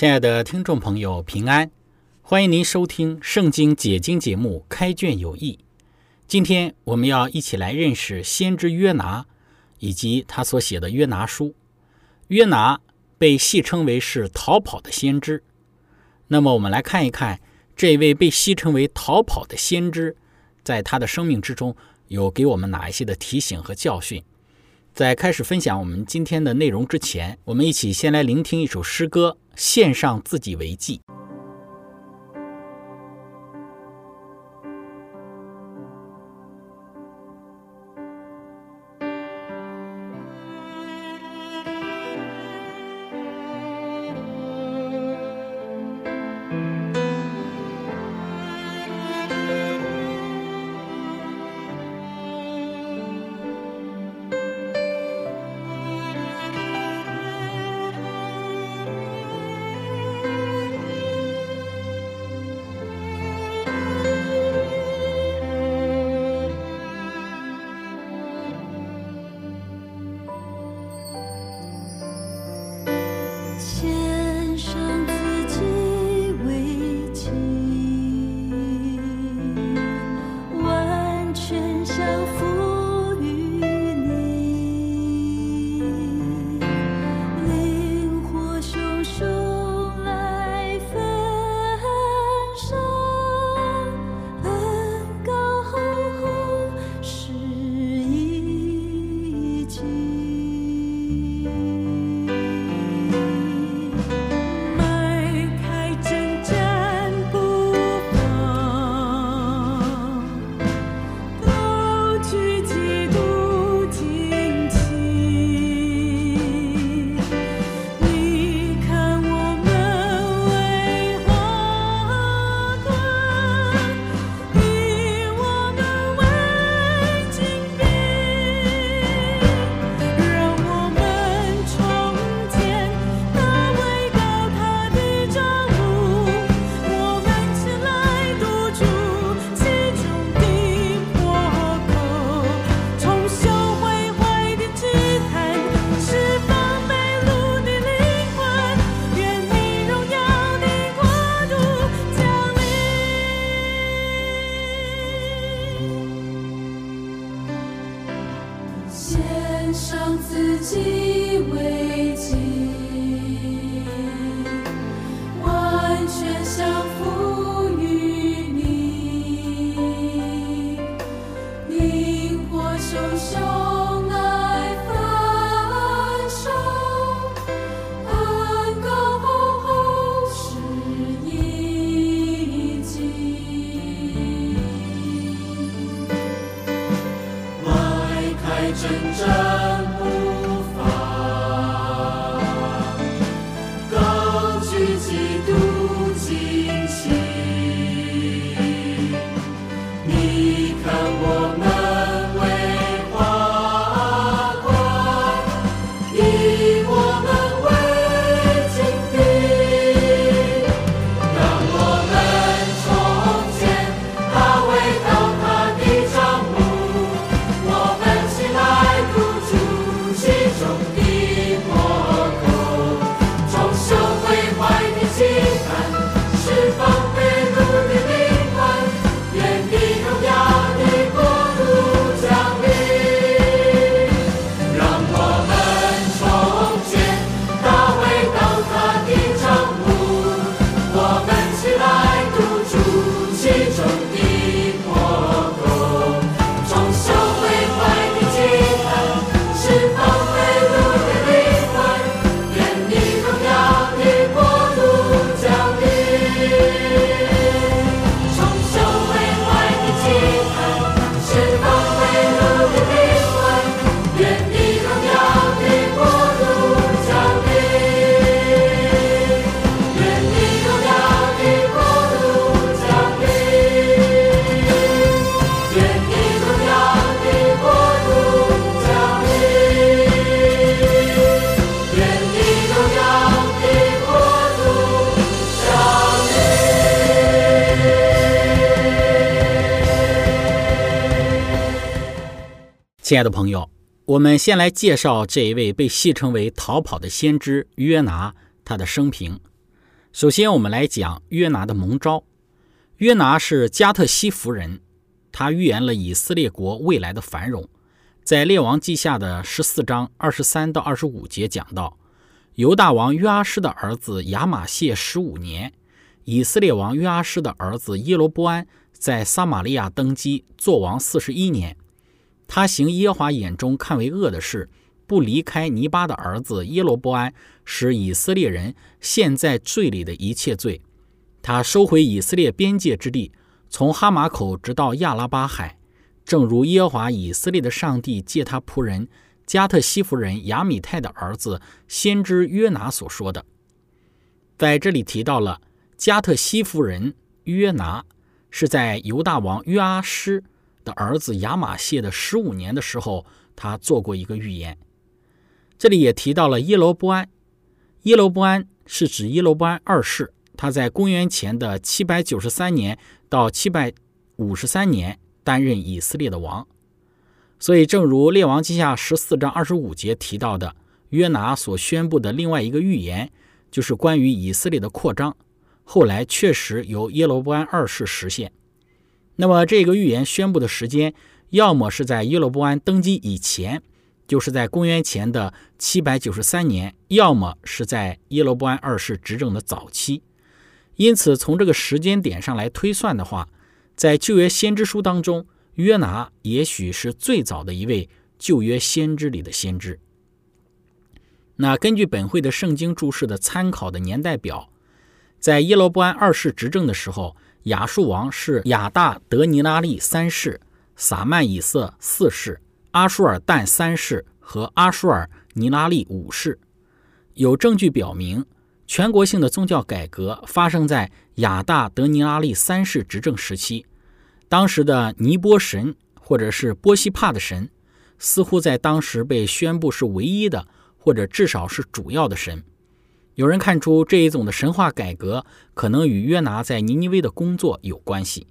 亲爱的听众朋友，平安！欢迎您收听《圣经解经》节目《开卷有益》。今天我们要一起来认识先知约拿以及他所写的《约拿书》。约拿被戏称为是逃跑的先知。那么，我们来看一看这位被戏称为逃跑的先知，在他的生命之中有给我们哪一些的提醒和教训。在开始分享我们今天的内容之前，我们一起先来聆听一首诗歌。献上自己为祭。You. 亲爱的朋友，我们先来介绍这一位被戏称为“逃跑的先知”约拿他的生平。首先，我们来讲约拿的蒙招。约拿是加特西弗人，他预言了以色列国未来的繁荣。在《列王记下》的十四章二十三到二十五节讲到，犹大王约阿施的儿子亚玛谢十五年，以色列王约阿施的儿子耶罗波安在撒玛利亚登基做王四十一年。他行耶和华眼中看为恶的事，不离开尼巴的儿子耶罗波安，使以色列人陷在罪里的一切罪。他收回以色列边界之地，从哈马口直到亚拉巴海，正如耶和华以色列的上帝借他仆人加特西弗人亚米泰的儿子先知约拿所说的。在这里提到了加特西弗人约拿是在犹大王约阿施。的儿子亚玛谢的十五年的时候，他做过一个预言。这里也提到了耶罗波安。耶罗波安是指耶罗波安二世，他在公元前的七百九十三年到七百五十三年担任以色列的王。所以，正如列王记下十四章二十五节提到的，约拿所宣布的另外一个预言，就是关于以色列的扩张，后来确实由耶罗波安二世实现。那么这个预言宣布的时间，要么是在耶罗波安登基以前，就是在公元前的七百九十三年；要么是在耶罗波安二世执政的早期。因此，从这个时间点上来推算的话，在旧约先知书当中，约拿也许是最早的一位旧约先知里的先知。那根据本会的圣经注释的参考的年代表，在耶罗波安二世执政的时候。亚述王是亚大德尼拉利三世、撒曼以色四世、阿舒尔旦三世和阿舒尔尼拉利五世。有证据表明，全国性的宗教改革发生在亚大德尼拉利三世执政时期。当时的尼波神，或者是波西帕的神，似乎在当时被宣布是唯一的，或者至少是主要的神。有人看出这一种的神话改革可能与约拿在尼尼微的工作有关系。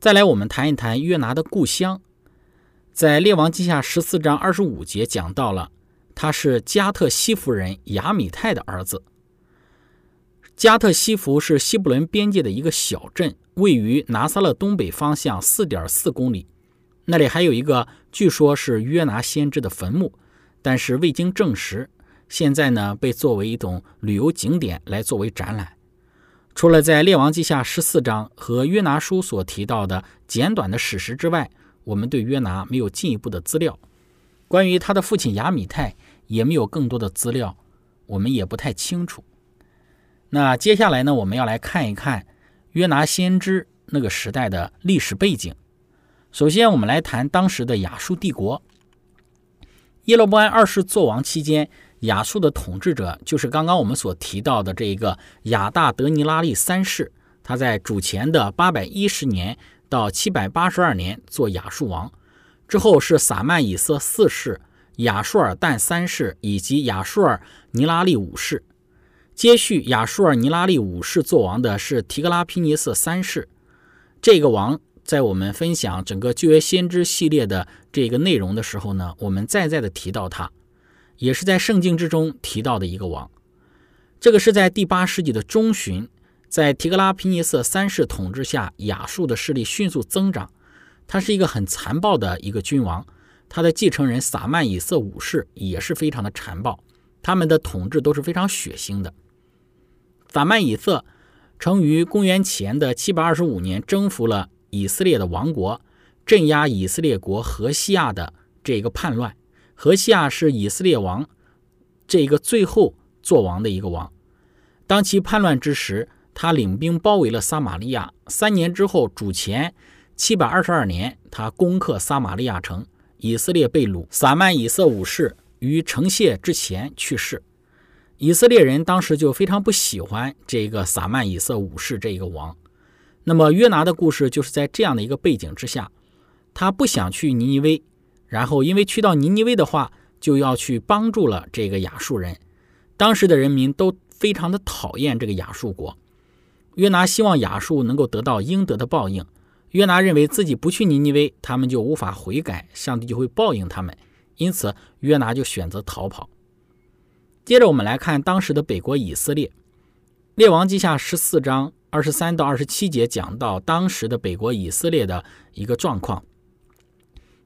再来，我们谈一谈约拿的故乡。在列王记下十四章二十五节讲到了，他是加特西弗人亚米泰的儿子。加特西弗是西布伦边界的一个小镇，位于拿撒勒东北方向四点四公里。那里还有一个据说是约拿先知的坟墓，但是未经证实。现在呢，被作为一种旅游景点来作为展览。除了在《列王记下》十四章和约拿书所提到的简短的史实之外，我们对约拿没有进一步的资料。关于他的父亲亚米泰，也没有更多的资料，我们也不太清楚。那接下来呢，我们要来看一看约拿先知那个时代的历史背景。首先，我们来谈当时的亚述帝国。耶罗波安二世作王期间。亚述的统治者就是刚刚我们所提到的这一个亚大德尼拉利三世，他在主前的八百一十年到七百八十二年做亚述王，之后是撒曼以色四世、亚述尔旦三世以及亚述尔尼拉利五世。接续亚述尔尼拉利五世做王的是提格拉皮尼瑟三世。这个王在我们分享整个旧约先知系列的这个内容的时候呢，我们再再的提到他。也是在圣经之中提到的一个王，这个是在第八世纪的中旬，在提格拉皮尼瑟三世统治下，亚述的势力迅速增长。他是一个很残暴的一个君王，他的继承人撒曼以色五世也是非常的残暴，他们的统治都是非常血腥的。撒曼以色曾于公元前的七百二十五年征服了以色列的王国，镇压以色列国和西亚的这个叛乱。何西亚是以色列王这个最后做王的一个王。当其叛乱之时，他领兵包围了撒玛利亚。三年之后，主前七百二十二年，他攻克撒玛利亚城，以色列被掳。撒曼以色武士于城谢之前去世。以色列人当时就非常不喜欢这个撒曼以色武士这一个王。那么约拿的故事就是在这样的一个背景之下，他不想去尼尼微。然后，因为去到尼尼微的话，就要去帮助了这个亚述人。当时的人民都非常的讨厌这个亚述国。约拿希望亚述能够得到应得的报应，约拿认为自己不去尼尼微，他们就无法悔改，上帝就会报应他们，因此约拿就选择逃跑。接着我们来看当时的北国以色列，《列王记下》十四章二十三到二十七节讲到当时的北国以色列的一个状况。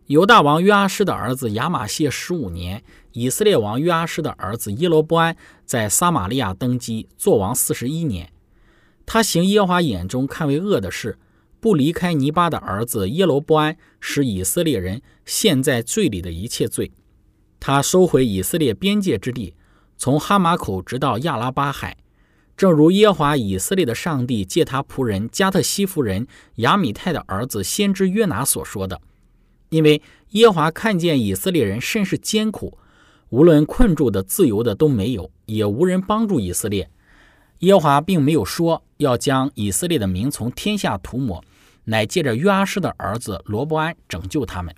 犹大王约阿施的儿子亚玛谢十五年，以色列王约阿施的儿子耶罗波安在撒玛利亚登基，做王四十一年。他行耶华眼中看为恶的事。不离开尼巴的儿子耶罗波安，使以色列人陷在罪里的一切罪。他收回以色列边界之地，从哈马口直到亚拉巴海，正如耶华以色列的上帝借他仆人加特西夫人亚米泰的儿子先知约拿所说的。因为耶华看见以色列人甚是艰苦，无论困住的、自由的都没有，也无人帮助以色列。耶华并没有说要将以色列的名从天下涂抹。乃借着约阿施的儿子罗伯安拯救他们。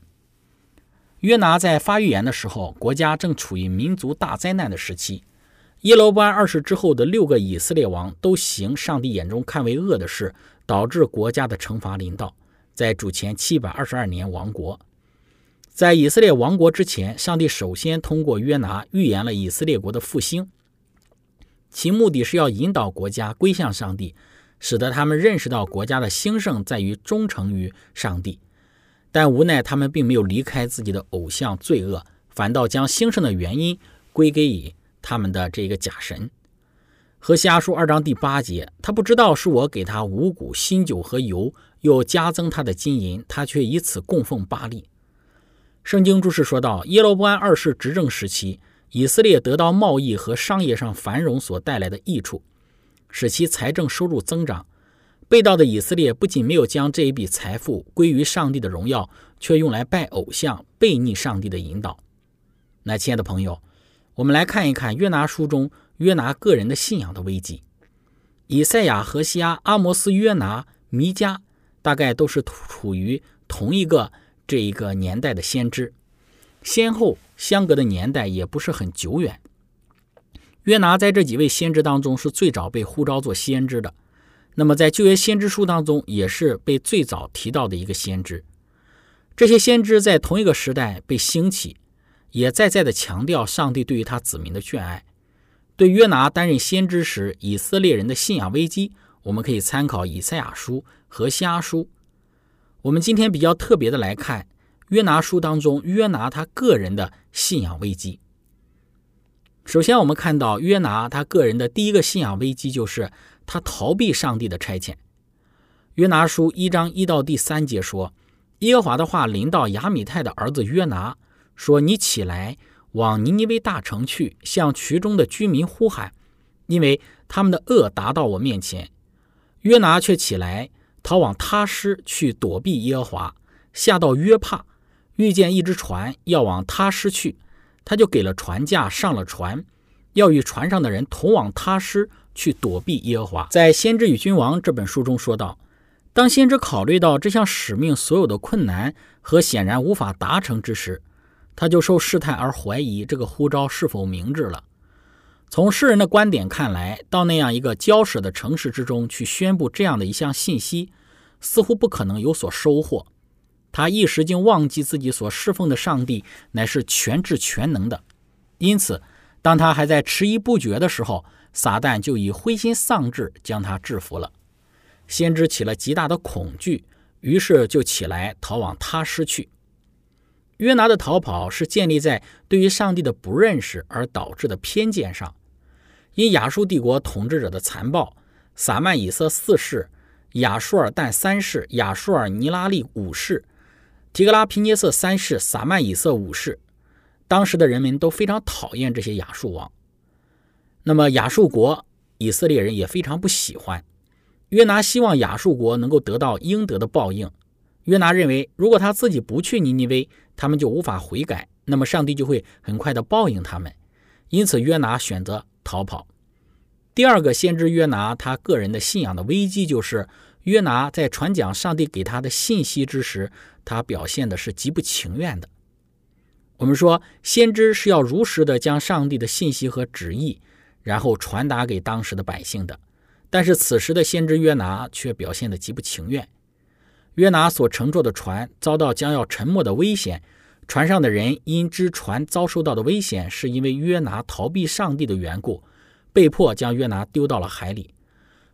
约拿在发预言的时候，国家正处于民族大灾难的时期。耶罗波安二世之后的六个以色列王都行上帝眼中看为恶的事，导致国家的惩罚临到，在主前七百二十二年亡国。在以色列亡国之前，上帝首先通过约拿预言了以色列国的复兴，其目的是要引导国家归向上帝。使得他们认识到国家的兴盛在于忠诚于上帝，但无奈他们并没有离开自己的偶像罪恶，反倒将兴盛的原因归给以他们的这个假神。和西阿书二章第八节，他不知道是我给他五谷、新酒和油，又加增他的金银，他却以此供奉巴利。圣经注释说道：耶罗波安二世执政时期，以色列得到贸易和商业上繁荣所带来的益处。使其财政收入增长。被盗的以色列不仅没有将这一笔财富归于上帝的荣耀，却用来拜偶像，背逆上帝的引导。那亲爱的朋友，我们来看一看约拿书中约拿个人的信仰的危机。以赛亚、何西阿、阿摩斯、约拿、弥迦，大概都是处于同一个这一个年代的先知，先后相隔的年代也不是很久远。约拿在这几位先知当中是最早被呼召做先知的，那么在旧约先知书当中也是被最早提到的一个先知。这些先知在同一个时代被兴起，也再再的强调上帝对于他子民的眷爱。对约拿担任先知时以色列人的信仰危机，我们可以参考以赛亚书和西阿书。我们今天比较特别的来看约拿书当中约拿他个人的信仰危机。首先，我们看到约拿他个人的第一个信仰危机，就是他逃避上帝的差遣。约拿书一章一到第三节说：“耶和华的话临到亚米泰的儿子约拿，说：你起来往尼尼微大城去，向渠中的居民呼喊，因为他们的恶达到我面前。”约拿却起来逃往他施去躲避耶和华，下到约帕，遇见一只船要往他施去。他就给了船价，上了船，要与船上的人同往他施去躲避耶和华。在《先知与君王》这本书中说道，当先知考虑到这项使命所有的困难和显然无法达成之时，他就受试探而怀疑这个呼召是否明智了。从世人的观点看来，到那样一个骄奢的城市之中去宣布这样的一项信息，似乎不可能有所收获。他一时竟忘记自己所侍奉的上帝乃是全智全能的，因此，当他还在迟疑不决的时候，撒旦就以灰心丧志将他制服了。先知起了极大的恐惧，于是就起来逃往他失去。约拿的逃跑是建立在对于上帝的不认识而导致的偏见上，因亚述帝国统治者的残暴，撒曼以色四世、亚述尔旦三世、亚述尔尼拉利五世。提格拉皮涅瑟三世、撒曼以色五世，当时的人民都非常讨厌这些亚述王。那么亚述国，以色列人也非常不喜欢。约拿希望亚述国能够得到应得的报应。约拿认为，如果他自己不去尼尼微，他们就无法悔改，那么上帝就会很快的报应他们。因此，约拿选择逃跑。第二个先知约拿，他个人的信仰的危机就是。约拿在传讲上帝给他的信息之时，他表现的是极不情愿的。我们说，先知是要如实的将上帝的信息和旨意，然后传达给当时的百姓的。但是此时的先知约拿却表现的极不情愿。约拿所乘坐的船遭到将要沉没的危险，船上的人因知船遭受到的危险是因为约拿逃避上帝的缘故，被迫将约拿丢到了海里。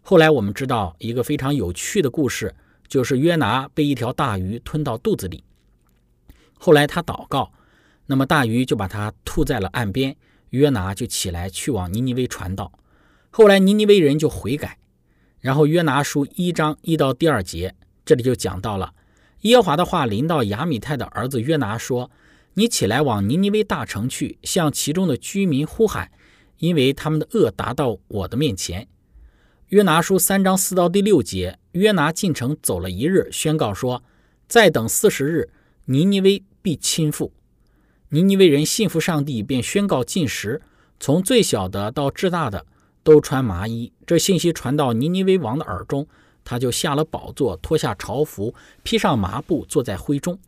后来我们知道一个非常有趣的故事，就是约拿被一条大鱼吞到肚子里。后来他祷告，那么大鱼就把他吐在了岸边，约拿就起来去往尼尼微传道。后来尼尼微人就悔改，然后约拿书一章一到第二节。这里就讲到了耶和华的话临到亚米泰的儿子约拿说：“你起来往尼尼微大城去，向其中的居民呼喊，因为他们的恶达到我的面前。”约拿书三章四到第六节，约拿进城走了一日，宣告说：“再等四十日，尼尼微必倾覆。”尼尼微人信服上帝，便宣告禁食，从最小的到至大的都穿麻衣。这信息传到尼尼微王的耳中。他就下了宝座，脱下朝服，披上麻布，坐在灰中。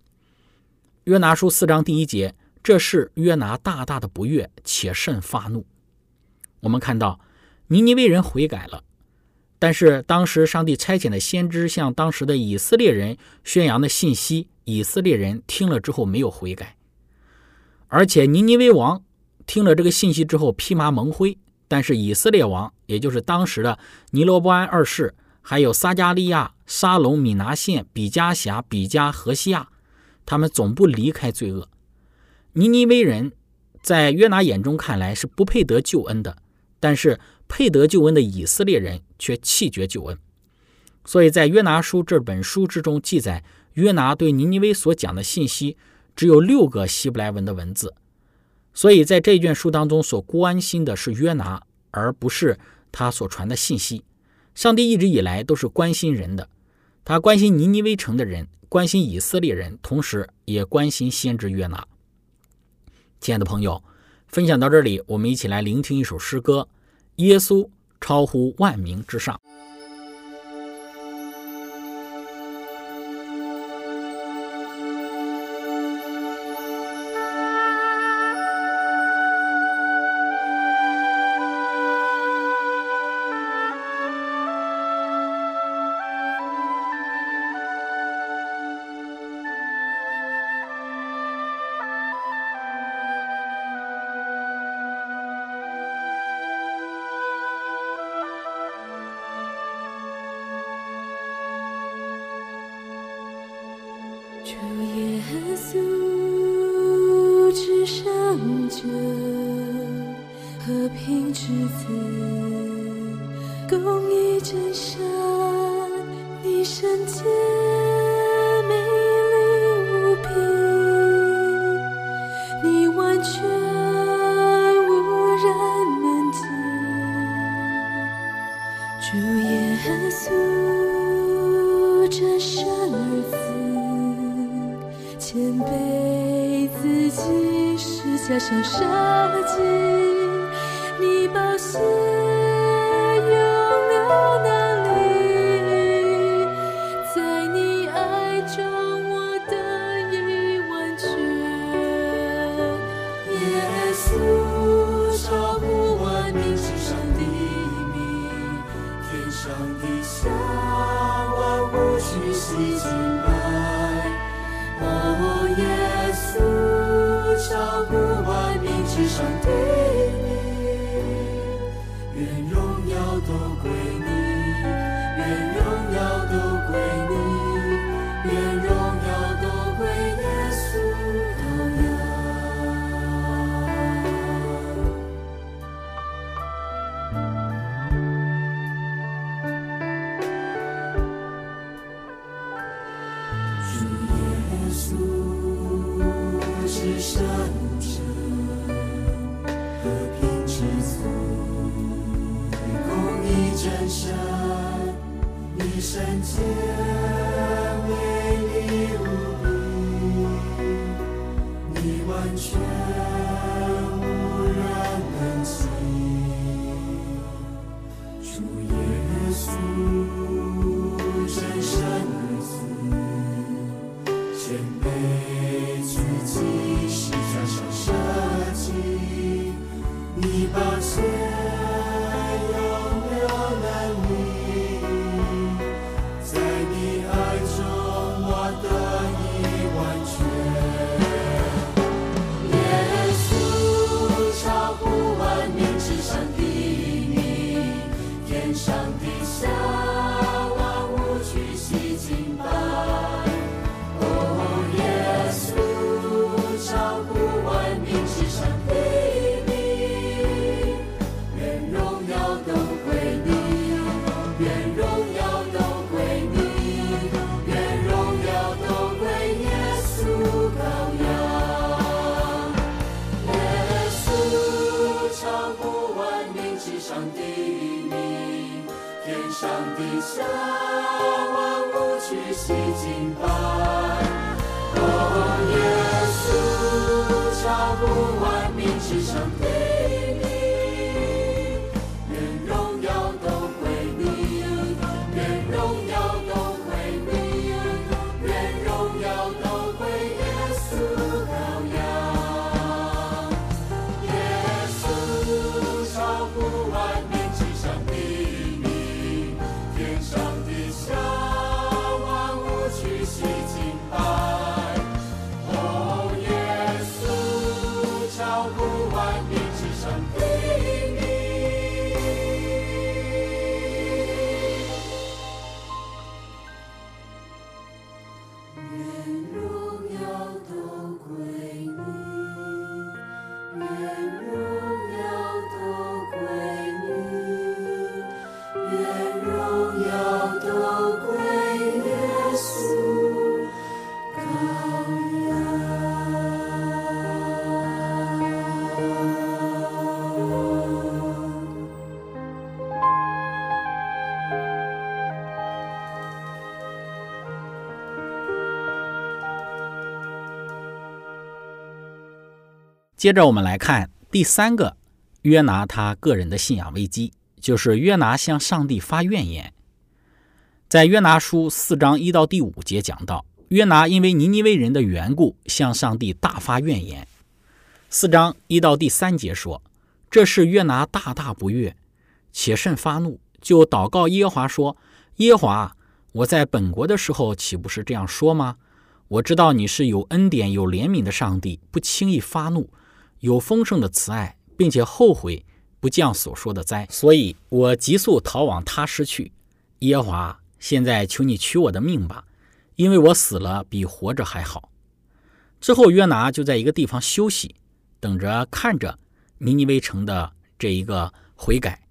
约拿书四章第一节，这是约拿大大的不悦，且甚发怒。我们看到尼尼微人悔改了，但是当时上帝差遣的先知向当时的以色列人宣扬的信息，以色列人听了之后没有悔改，而且尼尼微王听了这个信息之后披麻蒙灰，但是以色列王，也就是当时的尼罗波安二世。还有撒加利亚、沙龙、米拿县、比加辖、比加、河西亚，他们总不离开罪恶。尼尼微人在约拿眼中看来是不配得救恩的，但是配得救恩的以色列人却弃绝救恩。所以在约拿书这本书之中记载，约拿对尼尼微所讲的信息只有六个希伯来文的文字。所以在这卷书当中所关心的是约拿，而不是他所传的信息。上帝一直以来都是关心人的，他关心尼尼微城的人，关心以色列人，同时也关心先知约拿。亲爱的朋友，分享到这里，我们一起来聆听一首诗歌：耶稣超乎万民之上。屈膝敬拜。哦，耶稣，超乎万民之上的接着我们来看第三个约拿他个人的信仰危机，就是约拿向上帝发怨言。在约拿书四章一到第五节讲到，约拿因为尼尼微人的缘故，向上帝大发怨言。四章一到第三节说，这是约拿大大不悦，且甚发怒，就祷告耶和华说：“耶和华，我在本国的时候岂不是这样说吗？我知道你是有恩典、有怜悯的上帝，不轻易发怒，有丰盛的慈爱，并且后悔不降所说的灾，所以我急速逃往他失去。耶华，现在求你取我的命吧，因为我死了比活着还好。之后，约拿就在一个地方休息，等着看着尼尼微城的这一个悔改。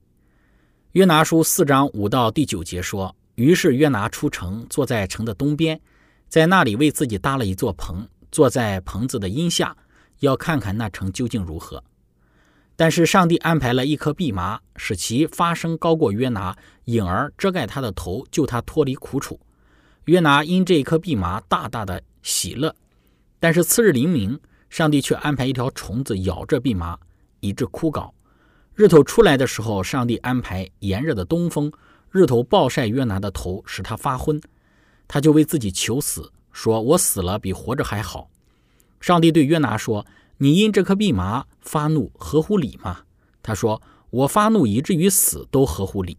约拿书四章五到第九节说：“于是约拿出城，坐在城的东边，在那里为自己搭了一座棚，坐在棚子的荫下，要看看那城究竟如何。但是上帝安排了一棵蓖麻，使其发生高过约拿，影儿遮盖他的头，救他脱离苦楚。约拿因这一棵蓖麻大大的喜乐。但是次日黎明，上帝却安排一条虫子咬着蓖麻，以致枯槁。日头出来的时候，上帝安排炎热的东风，日头暴晒约拿的头，使他发昏。他就为自己求死，说：“我死了比活着还好。”上帝对约拿说：“你因这棵蓖麻发怒，合乎理吗？”他说：“我发怒以至于死，都合乎理。”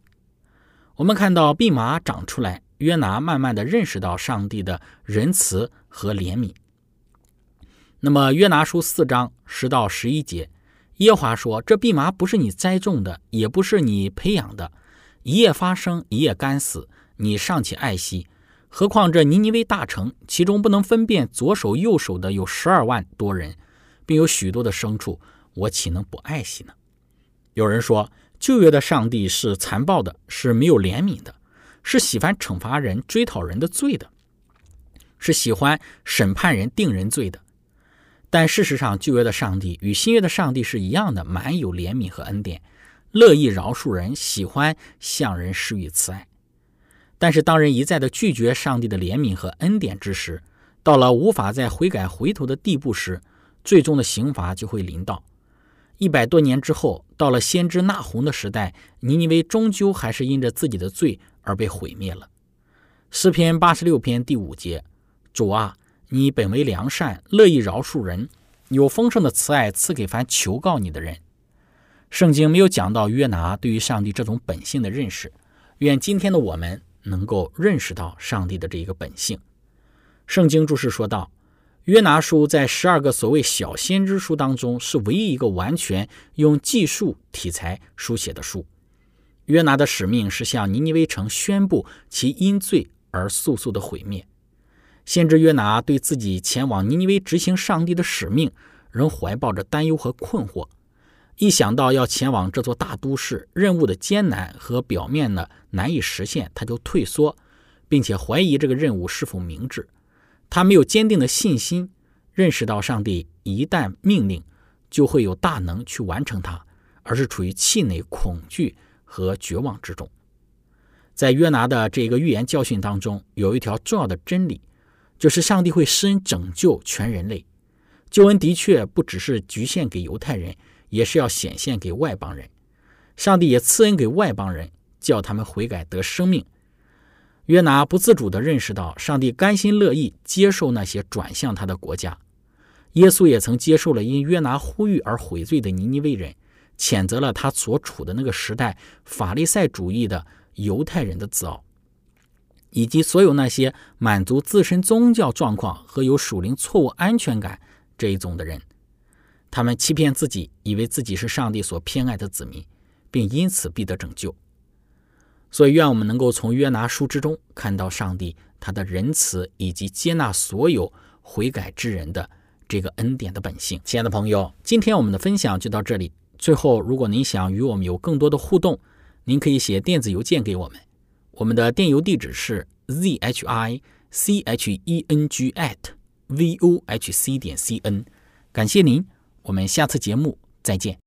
我们看到蓖麻长出来，约拿慢慢的认识到上帝的仁慈和怜悯。那么约拿书四章十到十一节，耶华说：“这蓖麻不是你栽种的，也不是你培养的，一夜发生，一夜干死，你尚且爱惜。何况这尼尼微大城，其中不能分辨左手右手的有十二万多人，并有许多的牲畜，我岂能不爱惜呢？”有人说，旧约的上帝是残暴的，是没有怜悯的，是喜欢惩罚人、追讨人的罪的，是喜欢审判人、定人罪的。但事实上，旧约的上帝与新约的上帝是一样的，满有怜悯和恩典，乐意饶恕人，喜欢向人施予慈爱。但是，当人一再的拒绝上帝的怜悯和恩典之时，到了无法再悔改回头的地步时，最终的刑罚就会临到。一百多年之后，到了先知那鸿的时代，尼尼微终究还是因着自己的罪而被毁灭了。诗篇八十六篇第五节：主啊，你本为良善，乐意饶恕人，有丰盛的慈爱赐给凡求告你的人。圣经没有讲到约拿对于上帝这种本性的认识，愿今天的我们能够认识到上帝的这一个本性。圣经注释说道。约拿书在十二个所谓小先知书当中，是唯一一个完全用记述题材书写的书。约拿的使命是向尼尼微城宣布其因罪而速速的毁灭。先知约拿对自己前往尼尼微执行上帝的使命，仍怀抱着担忧和困惑。一想到要前往这座大都市，任务的艰难和表面呢难以实现，他就退缩，并且怀疑这个任务是否明智。他没有坚定的信心，认识到上帝一旦命令，就会有大能去完成它，而是处于气馁、恐惧和绝望之中。在约拿的这个预言教训当中，有一条重要的真理，就是上帝会施恩拯救全人类。救恩的确不只是局限给犹太人，也是要显现给外邦人。上帝也赐恩给外邦人，叫他们悔改得生命。约拿不自主地认识到，上帝甘心乐意接受那些转向他的国家。耶稣也曾接受了因约拿呼吁而悔罪的尼尼微人，谴责了他所处的那个时代法利赛主义的犹太人的自傲，以及所有那些满足自身宗教状况和有属灵错误安全感这一种的人。他们欺骗自己，以为自己是上帝所偏爱的子民，并因此必得拯救。所以，愿我们能够从约拿书之中看到上帝他的仁慈以及接纳所有悔改之人的这个恩典的本性。亲爱的朋友，今天我们的分享就到这里。最后，如果您想与我们有更多的互动，您可以写电子邮件给我们，我们的电邮地址是 z h i c h e n g at v o h c 点 c n。感谢您，我们下次节目再见。